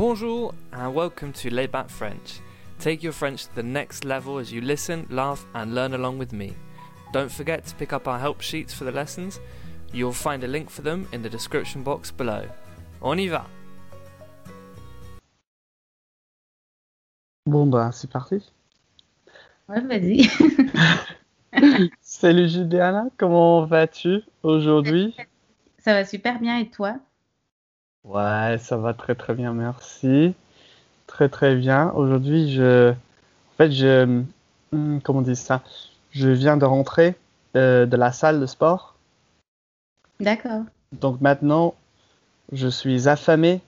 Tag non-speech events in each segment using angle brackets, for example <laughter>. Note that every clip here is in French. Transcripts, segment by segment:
Bonjour and welcome to Lay Back French. Take your French to the next level as you listen, laugh, and learn along with me. Don't forget to pick up our help sheets for the lessons. You'll find a link for them in the description box below. On y va! Bon bah c'est parti. Ouais, vas-y. <laughs> Salut Juliana, comment vas-tu aujourd'hui Ça va super bien et toi Ouais, ça va très très bien, merci. Très très bien. Aujourd'hui, je, en fait, je, hmm, comment on dit ça? Je viens de rentrer euh, de la salle de sport. D'accord. Donc maintenant, je suis affamé.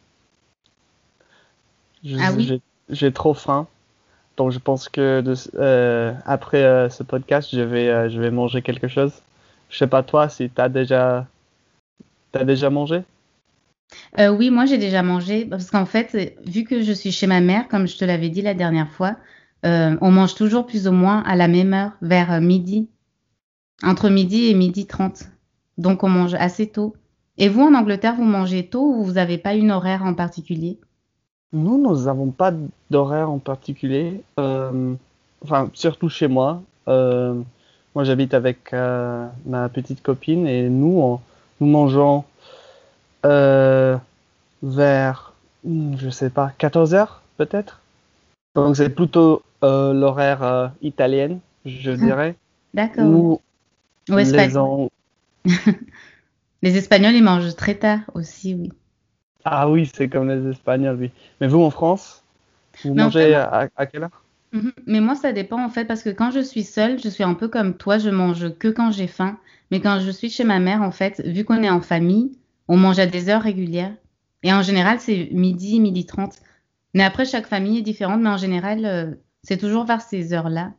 Je- Ah oui? j'ai- trop faim. Donc je pense que de- euh, après euh, ce podcast, je vais, je vais manger quelque chose. Je sais pas toi si t'as déjà, t'as déjà mangé? Euh, oui, moi j'ai déjà mangé parce qu'en fait, vu que je suis chez ma mère, comme je te l'avais dit la dernière fois, euh, on mange toujours plus ou moins à la même heure, vers euh, midi, entre midi et midi 30. Donc on mange assez tôt. Et vous, en Angleterre, vous mangez tôt ou vous n'avez pas une horaire en particulier? Nous, nous n'avons pas d'horaire en particulier. Enfin, surtout chez moi. Moi, j'habite avec ma petite copine et nous, nous mangeons euh, vers, hmm, je sais pas, 14 heures peut-être? Donc, c'est plutôt euh, l'horaire euh, italienne, je dirais. D'accord. Ou Ou les <laughs> Les Espagnols, ils mangent très tard aussi, oui. Ah oui, c'est comme les Espagnols, oui. Mais vous, en France, vous Mais en mangez fait, à, à quelle heure? Mhm. Mais moi, ça dépend en fait, parce que quand je suis seule, je suis un peu comme toi, je mange que quand j'ai faim. Mais quand je suis chez ma mère, en fait, vu qu'on est en famille, on mange à des heures régulières. Et en général, c'est midi, midi 30. Mais après, chaque famille est différente, mais en général, euh, c'est toujours vers ces heures-là,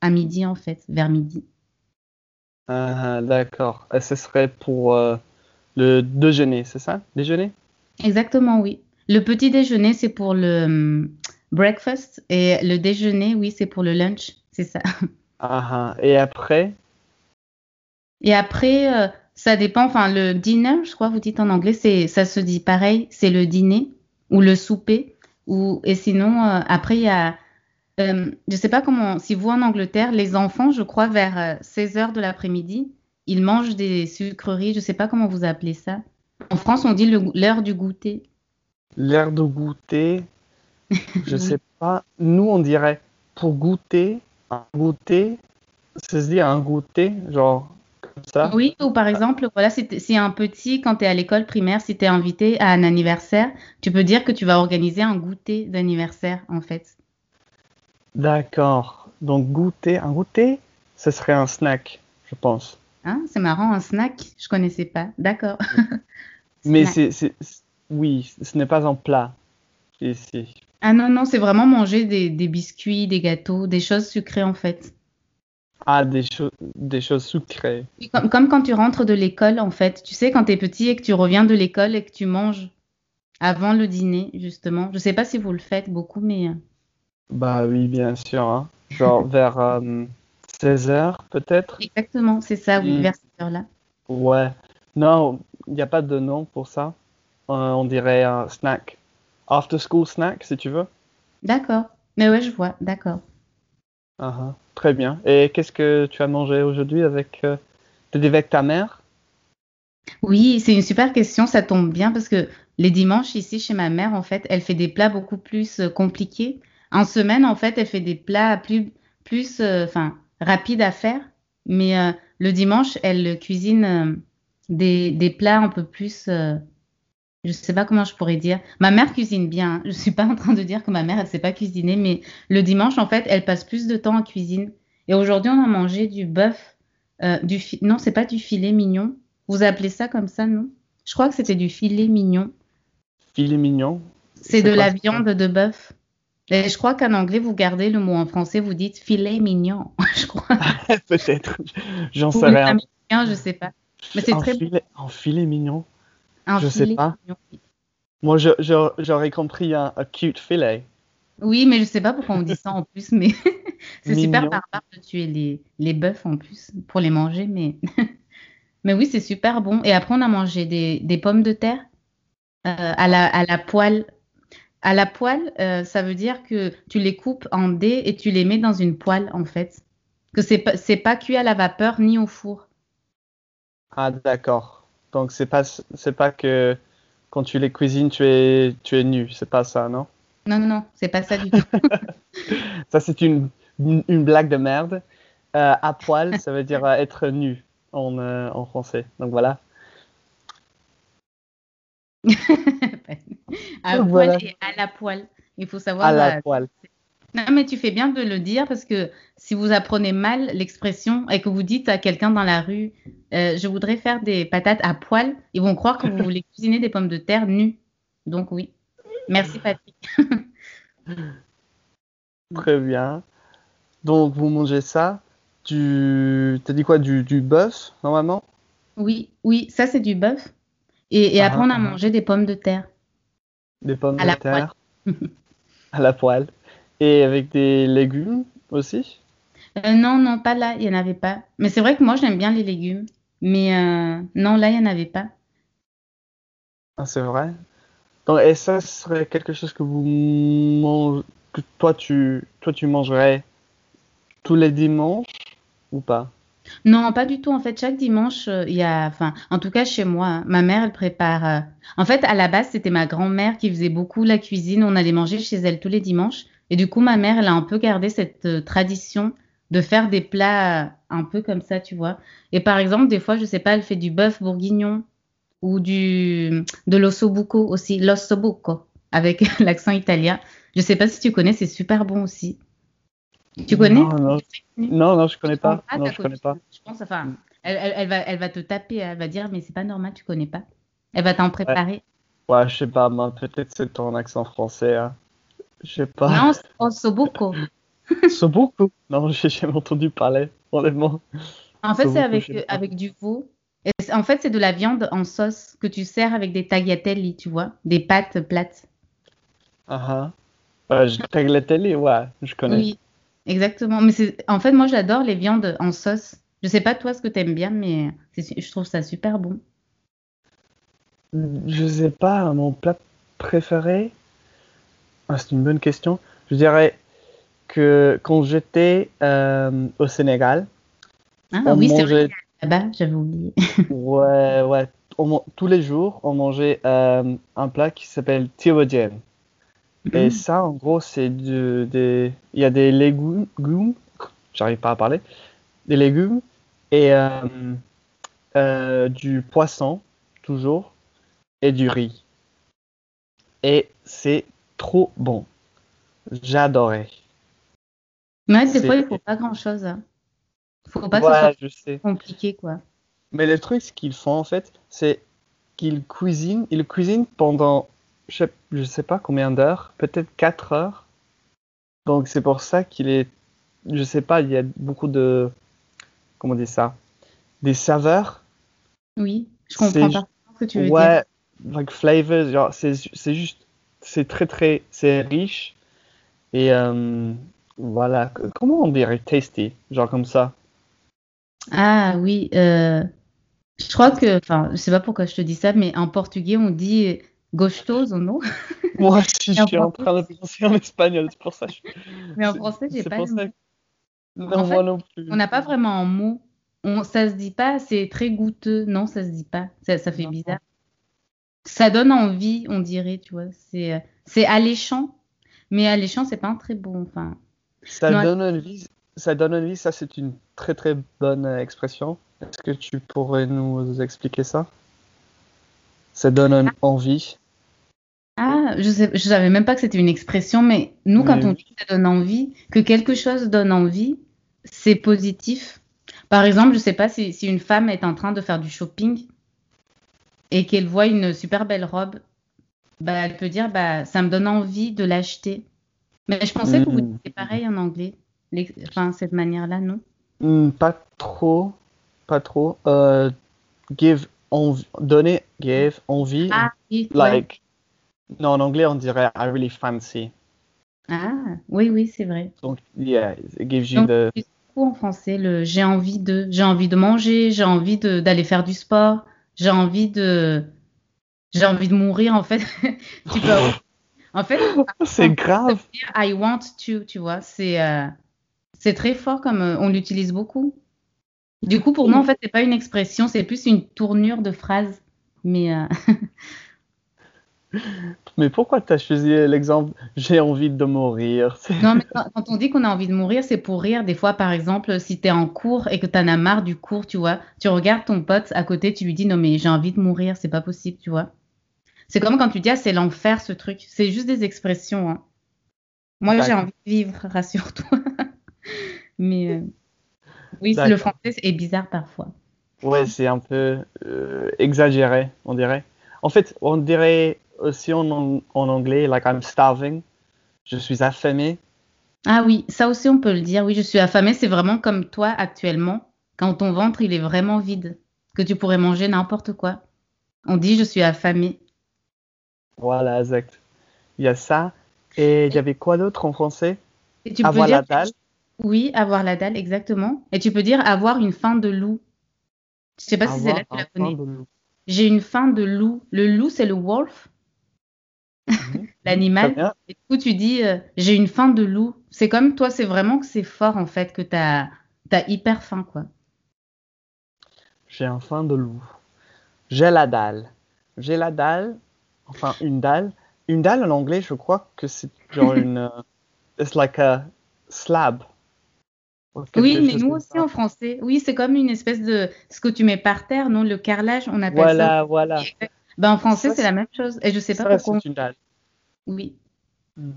à midi en fait, vers midi. Ah, d'accord. Et ce serait pour euh, le déjeuner, c'est ça? Déjeuner? Exactement, oui. Le petit déjeuner, c'est pour le hum, breakfast, et le déjeuner, oui, c'est pour le lunch, c'est ça. <laughs> Ah, ah. Et après? Et après, euh, ça dépend. Enfin, le dinner, je crois, vous dites en anglais, c'est, ça se dit pareil, c'est le dîner ou le souper. Ou, et sinon, euh, après, il y a, euh, je sais pas comment, si vous en Angleterre, les enfants, je crois, vers euh, 16 heures de l'après-midi, ils mangent des sucreries. Je sais pas comment vous appelez ça. En France, on dit l'heure du goûter. L'air de goûter, <laughs> je sais pas. Nous, on dirait pour goûter, un goûter, ça se dit un goûter, genre ça? Oui, ou par exemple, voilà, si, un petit, quand tu es à l'école primaire, si tu es invité à un anniversaire, tu peux dire que tu vas organiser un goûter d'anniversaire, en fait. D'accord. Donc goûter, un goûter, ce serait un snack, je pense. Hein, c'est marrant, un snack, je connaissais pas. D'accord. <laughs> Mais Snack. c'est, c'est, c'est- oui, ce n'est pas un plat ici. Ah non, non, c'est vraiment manger des, des biscuits, des gâteaux, des choses sucrées en fait. Ah, des choses, des choses sucrées. Comme, comme quand tu rentres de l'école en fait. Tu sais, quand tu es petit et que tu reviens de l'école et que tu manges avant le dîner, justement. Je sais pas si vous le faites beaucoup, mais... euh, Bah oui, bien sûr. hein. Genre <laughs> vers 16 heures peut-être. Exactement, c'est ça, oui, Mm. vers cette heure-là. Ouais. Non, il n'y a pas de nom pour ça. Euh, on dirait un snack. After school snack, si tu veux. D'accord. Mais ouais, je vois, d'accord. Ah, ah. Très bien. Et qu'est-ce que tu as mangé aujourd'hui avec, euh, ta mère? Oui, c'est une super question, ça tombe bien parce que les dimanches ici chez ma mère, en fait, elle fait des plats beaucoup plus euh, compliqués. En semaine, en fait, elle fait des plats plus, plus, euh, rapides à faire. Mais le dimanche, elle cuisine des, des plats un peu plus, je sais pas comment je pourrais dire. Ma mère cuisine bien. hein. Je suis pas en train de dire que ma mère, elle sait pas cuisiner, mais le dimanche, en fait, elle passe plus de temps en cuisine. Et aujourd'hui, on a mangé du bœuf, euh, du fi- non, c'est pas du filet mignon. Vous appelez ça comme ça, non? Je crois que c'était du filet mignon. Filet mignon? C'est de la viande de bœuf. Et je crois qu'en anglais, vous gardez le mot en français, vous dites filet mignon, <laughs> je crois. <laughs> Peut-être. J'en sais rien. américain, je sais pas. Mais c'est très filet, un filet mignon? Un je sais filet pas. mignon. Moi, j'aurais compris un, un cute filet. Oui, mais je sais pas pourquoi on dit ça en plus, mais <laughs> c'est super barbare de tuer les, les bœufs en plus pour les manger, mais <laughs> mais oui, c'est super bon. Et après, on a mangé des, des pommes de terre euh, à la, à la poêle. À la poêle, euh, ça veut dire que tu les coupes en dés et tu les mets dans une poêle, en fait. Que c'est pas, c'est pas cuit à la vapeur ni au four. Ah, d'accord. Donc, c'est pas, c'est pas que quand tu les cuisines, tu es, tu es nu. C'est pas ça, non? Non, non, non, c'est pas ça du tout. <laughs> Ça, c'est une, une, une blague de merde. Euh, à poil, ça veut dire euh, être nu en, euh, en français. Donc voilà. <laughs> à Voilà. et à la poêle. Il faut savoir. À la euh, poêle. Non, mais tu fais bien de le dire parce que si vous apprenez mal l'expression et que vous dites à quelqu'un dans la rue, euh, je voudrais faire des patates à poil, ils vont croire que vous voulez <laughs> cuisiner des pommes de terre nues. Donc oui. Merci Patrick. <laughs> Très bien. Donc vous mangez ça. Du... T'as dit quoi? Du, du bœuf, normalement? Oui, oui, ça c'est du bœuf. Et, et Ah, après on a ah. mangé des pommes de terre. Des pommes À de terre. <laughs> À la poêle. Et avec des légumes aussi? Euh, non, non, pas là, il n'y en avait pas. Mais c'est vrai que moi j'aime bien les légumes. Mais euh, non, là il n'y en avait pas. Ah, c'est vrai? Donc, et ça serait quelque chose que vous que toi tu, toi tu mangerais tous les dimanches ou pas? Non, pas du tout. En fait, chaque dimanche, euh, il y a, enfin, en tout cas chez moi, hein, ma mère, elle prépare. euh, En fait, à la base, c'était ma grand-mère qui faisait beaucoup la cuisine. On allait manger chez elle tous les dimanches. Et du coup, ma mère, elle a un peu gardé cette euh, tradition de faire des plats un peu comme ça, tu vois. Et par exemple, des fois, je sais pas, elle fait du bœuf bourguignon ou du de l'ossobuco aussi, l'ossobuco avec <laughs> l'accent italien. Je sais pas si tu connais, c'est super bon aussi. Tu connais? Non, non, non, non, je connais pas. Ah, Non, je connais pas. Je pense, enfin, elle, elle- elle va, elle va te taper, elle va dire, mais c'est pas normal, tu connais pas. Elle va t'en préparer. Ouais, je sais pas, peut-être c'est ton accent français, hein. Je sais pas. Non, ossobuco. C'est beaucoup. <laughs> Non, j'ai jamais entendu parler, honnêtement. En fait, c'est avec, euh, avec du veau. Et en fait, c'est de la viande en sauce que tu sers avec des tagliatelles, tu vois, des pâtes plates. Ah ah. Euh, je tagliatelle, ouais, je connais. Oui, exactement. Mais en fait, moi, j'adore les viandes en sauce. Je sais pas toi ce que t'aimes bien, mais je trouve ça super bon. Je sais pas, mon plat préféré. Ah, c'est une bonne question. Je dirais que quand j'étais euh, au Sénégal, Ah on oui, c'est vrai, mangeait, là-bas, j'avais oublié. <laughs> ouais, ouais, on tous les jours, on mangeait euh, un plat qui s'appelle tiwodjen. Et Mm. ça, en gros, c'est de- des, il y a des légumes, j'arrive pas à parler, des légumes et euh, du poisson, toujours, et du riz. Et c'est trop bon. J'adorais. Mais des C'est- fois, il faut pas grand-chose. Hein. Faut pas que ce soit Ouais, compliqué, quoi. Mais le truc, ce qu'ils font en fait, c'est qu'ils cuisinent, ils cuisinent pendant, je sais, je sais pas combien d'heures, peut-être 4 heures. Donc c'est pour ça qu'il est, je sais pas, il y a beaucoup de, comment on dit ça, des saveurs. Oui, je comprends pas ce que tu veux dire. Ouais, like flavors, genre c'est juste, c'est très très, c'est riche et euh, voilà. Comment on dirait tasty, genre comme ça? Ah oui, euh, je crois que, enfin, je sais pas pourquoi je te dis ça, mais en portugais, on dit euh, gostoso, non? <laughs> Moi je en suis en train de penser en espagnol, c'est pour ça. que je- Mais en français, j'ai pas ça Non, En moi fait, non plus. on n'a pas vraiment un mot. On, ça se dit pas, c'est très goûteux. Non, ça se dit pas. Ça, ça fait Non. bizarre. Ça donne envie, on dirait, tu vois. C'est, euh, c'est alléchant, mais alléchant, c'est pas un très bon. Enfin, Ça non, donne envie, ça donne envie, ça c'est une très très bonne euh, expression. Est-ce que tu pourrais nous expliquer ça? Ça donne un- envie. Ah, je sais, je savais même pas que c'était une expression, mais nous, quand on dit que ça donne envie, que quelque chose donne envie, c'est positif. Par exemple, je sais pas si, si une femme est en train de faire du shopping et qu'elle voit une super belle robe, bah, elle peut dire, bah, ça me donne envie de l'acheter. Mais je pensais que vous Hmm. disiez pareil en anglais, l'ex- enfin, cette manière-là, non? Hmm, pas trop, pas trop. Euh, give envie, donner, give envie. Ah, oui, ouais. Like, non, en anglais on dirait I really fancy. Ah, oui, oui, c'est vrai. Donc, yeah, it gives you Donc, the. en français, le j'ai envie de, j'ai envie de manger, j'ai envie d'aller faire du sport, j'ai envie de, j'ai envie de mourir en fait. <laughs> Tu peux En fait, <laughs> C'est grave. dire I want to, tu vois, c'est euh, c'est très fort comme euh, on l'utilise beaucoup. Du coup, pour nous, en fait, c'est pas une expression, c'est plus une tournure de phrase. Mais euh, <laughs> Mais pourquoi tu as choisi l'exemple j'ai envie de mourir? <laughs> Non, mais quand, on dit qu'on a envie de mourir, c'est pour rire. Des fois, par exemple, si tu es en cours et que tu en as marre du cours, tu vois, tu regardes ton pote à côté, tu lui dis non, mais j'ai envie de mourir, c'est pas possible, tu vois. C'est comme quand tu dis ah, c'est l'enfer ce truc. C'est juste des expressions. hein. Moi, j'ai envie de vivre, <laughs> rassure-toi. mais euh, oui, le français est bizarre parfois. Ouais, c'est un peu euh, exagéré, on dirait. En fait, on dirait aussi en, anglais, like I'm starving. Je suis affamé. Ah oui, ça aussi on peut le dire. Oui, je suis affamée. C'est vraiment comme toi actuellement, quand ton ventre il est vraiment vide, que tu pourrais manger n'importe quoi. On dit je suis affamée. Voilà, exact. Il y a ça. Et il y avait quoi d'autre en français? Et tu peux Avoir dire la dalle. oui, avoir la dalle, exactement. Et tu peux dire avoir une faim de loup. Je sais pas si c'est là que tu la connais. J'ai une faim de loup. Le loup, c'est le wolf, l'animal. bien. Et du coup, tu dis euh, j'ai une faim de loup. C'est comme toi, c'est vraiment que c'est fort en fait, que t'as as hyper faim quoi. J'ai un faim de loup. J'ai la dalle. J'ai la dalle. Enfin, une dalle. Une dalle en anglais, je crois que c'est genre <laughs> une. euh, it's like a slab. Oui, mais nous aussi ça. en français. Oui, c'est comme une espèce de ce que tu mets par terre, non? Le carrelage, on appelle Voilà, voilà. ça. Ben, en français, Ça, c'est la même chose. Et je sais pas Ça, pourquoi. c'est une dalle. Oui. Hmm.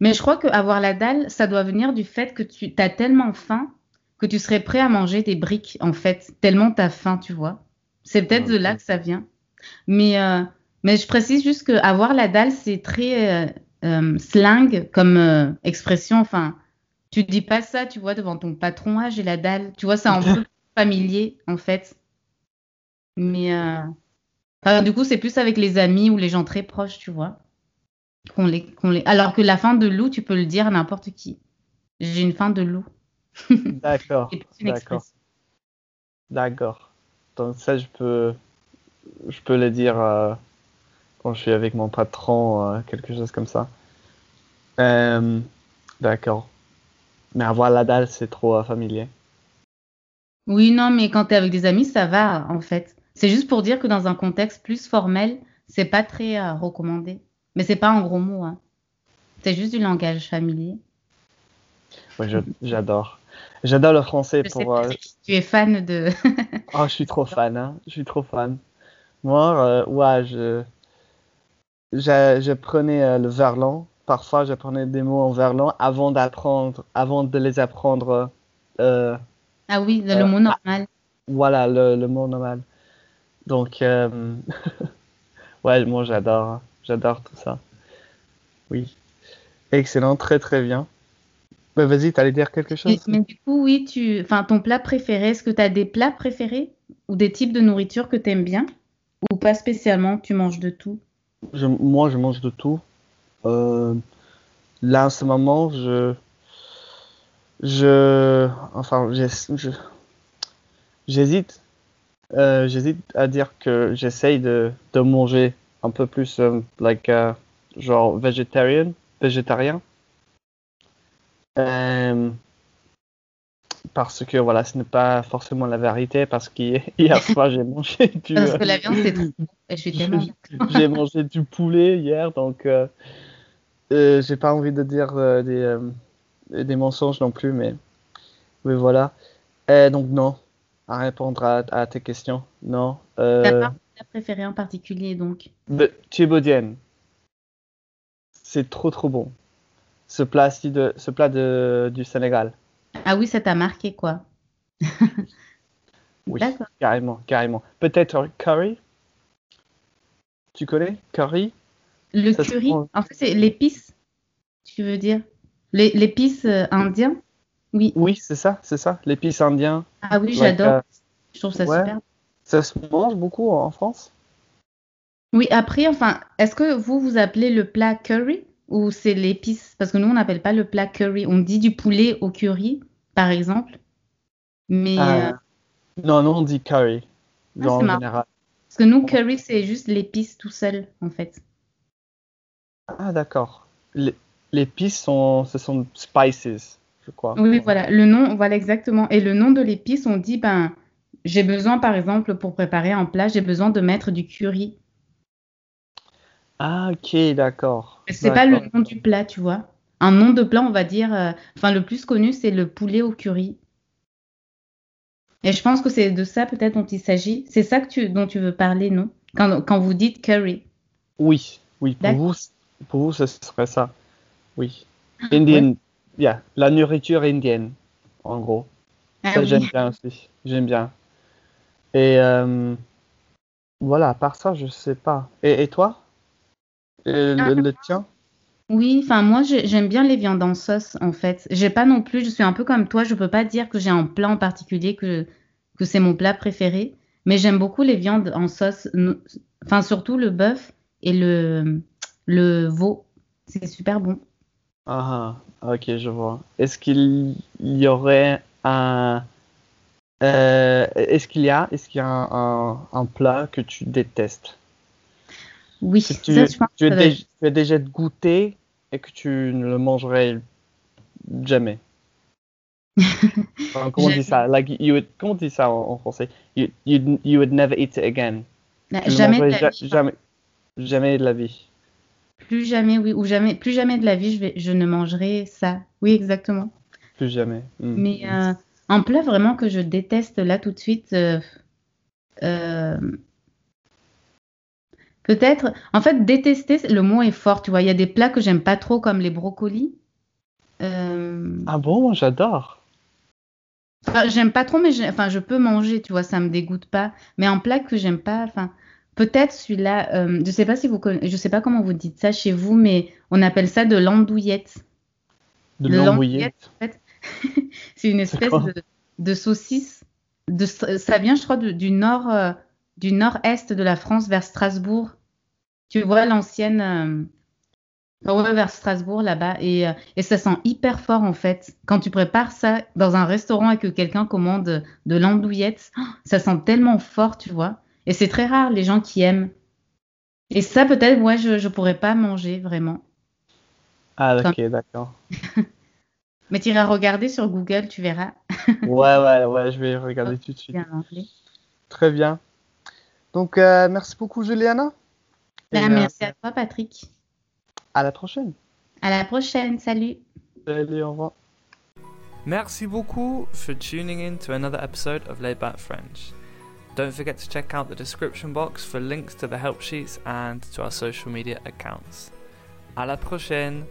Mais je crois qu'avoir la dalle, ça doit venir du fait que tu as tellement faim que tu serais prêt à manger des briques, en fait, tellement tu as faim, tu vois. C'est peut-être de là que ça vient. Mais, euh, mais je précise juste que avoir la dalle, c'est très euh, euh, slang comme euh, expression. Enfin, tu dis pas ça, tu vois, devant ton patron, ah, j'ai la dalle. Tu vois, c'est un <laughs> peu familier, en fait. Mais enfin, du coup, c'est plus avec les amis ou les gens très proches, tu vois. Qu'on les, qu'on les... Alors que la faim de loup, tu peux le dire à n'importe qui. J'ai une faim de loup. <laughs> D'accord, d'accord, d'accord. Donc ça, je peux, je peux le dire euh, quand je suis avec mon patron, euh, quelque chose comme ça. Euh, d'accord. Mais avoir la dalle, c'est trop euh, familier. Oui, non, mais quand tu es avec des amis, ça va, en fait. C'est juste pour dire que dans un contexte plus formel, c'est pas très euh, recommandé. Mais c'est pas un gros mot, hein. C'est juste du langage familier. Ouais, je- j'adore. J'adore le français Je pour. euh, si tu es fan de. Oh, <laughs> je suis trop fan, hein. Je suis trop fan. Moi, euh, ouais, je, je, je prenais le verlan. Parfois, je prenais des mots en verlan avant d'apprendre, avant de les apprendre. Ah oui, le mot normal. voilà, le, le mot normal. Donc, euh, <laughs> ouais, moi, j'adore, j'adore tout ça. Oui. Excellent, très, très bien. Bah, vas-y, t'allais dire quelque chose? mais du coup, oui, tu. Enfin, ton plat préféré, est-ce que tu as des plats préférés ou des types de nourriture que tu aimes bien ou pas spécialement, tu manges de tout? Je- moi, je mange de tout. Euh, là, en ce moment, je, je, enfin, j'hésite, euh, j'hésite à dire que j'essaye de, de manger un peu plus, euh, like, euh, genre végétarien, végétarien. Parce que voilà, ce n'est pas forcément la vérité, parce qu'hier hier soir, j'ai mangé du, Parce que la viande, c'est trop bon. Et je suis tellement <laughs> j'ai mangé du poulet hier, donc euh, euh, j'ai pas envie de dire euh, des, des mensonges non plus, mais, mais voilà. Donc non, à répondre à, à tes questions, non. T'as Euh, pas plat préféré en particulier, donc? de c'est trop trop bon. Ce plat-ci de, ce plat de, du Sénégal, Ah oui, ça t'a marqué, quoi. <laughs> oui, carrément, carrément. Peut-être curry, tu connais curry? Le Ça curry, prend- en fait, c'est l'épice, tu veux dire? L'é- L'épice euh, indien? Oui. Oui, c'est ça, c'est ça, l'épice indien. Ah oui, j'adore. euh, Je trouve ça ouais. super. Ça se mange beaucoup en France? Oui, après, enfin, est-ce que vous, vous appelez le plat curry ou c'est l'épice? Parce que nous, on n'appelle pas le plat curry. On dit du poulet au curry, par exemple. Mais, Ah, euh, Non, non, on dit curry, Ah, marrant. parce que nous, curry, c'est juste l'épice tout seul, en fait. Ah, d'accord. Les- L'épice, sont, ce sont spices, je crois. Oui, voilà, le nom, voilà exactement. Et le nom de l'épice, on dit, ben, j'ai besoin, par exemple, pour préparer un plat, j'ai besoin de mettre du curry. Ah, ok, d'accord. C'est pas le nom du plat, tu vois. Un nom de plat, on va dire, euh, enfin, le plus connu, c'est le poulet au curry. Et je pense que c'est de ça peut-être dont il s'agit. C'est ça que tu, dont tu veux parler, non? Quand, quand vous dites curry. Oui, oui, pour vous, pour vous, ce serait ça. Oui. Ah, Indian, yeah, la nourriture indienne, en gros. Ah Ça, oui. j'aime bien aussi. J'aime bien. Et euh, voilà, à part ça, je sais pas. Et, et toi? Et Ah. le, le tien? Oui, enfin moi j'ai- j'aime bien les viandes en sauce en fait. J'ai pas non plus, je suis un peu comme toi, je peux pas dire que j'ai un plat en particulier que que c'est mon plat préféré, mais j'aime beaucoup les viandes en sauce, enfin surtout le bœuf et le le veau. C'est super bon. Ah, ah, ok, je vois. Est-ce qu'il y aurait un... euh, est-ce qu'il y a, est-ce qu'il y a un, un- un plat que tu détestes? Oui, Que tu, ça je pense tu as déjà, tu as déjà goûté et que tu ne le mangerais jamais? Comment on dit <laughs> ça? Like, you would- comment on dit ça en, en français? You, you'd- you would never eat it again. Le jamais de la vie, jamais, jamais de la vie. Plus jamais oui ou jamais plus jamais de la vie je vais je ne mangerai ça. Oui, exactement. Plus jamais. Hmm. Mais euh, un plat vraiment que je déteste là tout de suite, euh, euh, peut-être, en fait, détester, le mot est fort, tu vois. Il y a des plats que j'aime pas trop, comme les brocolis. Ah bon, moi j'adore. enfin, j'aime pas trop, mais enfin, je peux manger, tu vois, ça me dégoûte pas. Mais un plat que j'aime pas, enfin, peut-être celui-là, euh, je sais pas si vous je sais pas comment vous dites ça chez vous, mais on appelle ça de l'andouillette. De Le l'embouillette. <laughs> C'est une espèce de, de saucisse. De, ça vient, je crois, de- du nord, euh, du nord-est de la France vers Strasbourg. Tu vois l'ancienne. euh, ouais, vers Strasbourg là-bas. Et, euh, et ça sent hyper fort en fait. Quand tu prépares ça dans un restaurant et que quelqu'un commande de l'andouillette, <gasps> ça sent tellement fort, tu vois. Et c'est très rare les gens qui aiment. Et ça, peut-être, ouais, je ne pourrais pas manger vraiment. Ah, ok, d'accord. <laughs> Mais tu iras regarder sur Google, tu verras. <laughs> Ouais, ouais, ouais, je vais regarder tout de suite. Bien. Très bien. Donc, euh, merci beaucoup, Juliana. Et, Ben, euh, merci à toi, Patrick. à la prochaine. À la prochaine. Salut. Salut, au revoir. Merci beaucoup for tuning in to another episode of Laid Back French. Don't forget to check out the description box for links to the help sheets and to our social media accounts. À la prochaine!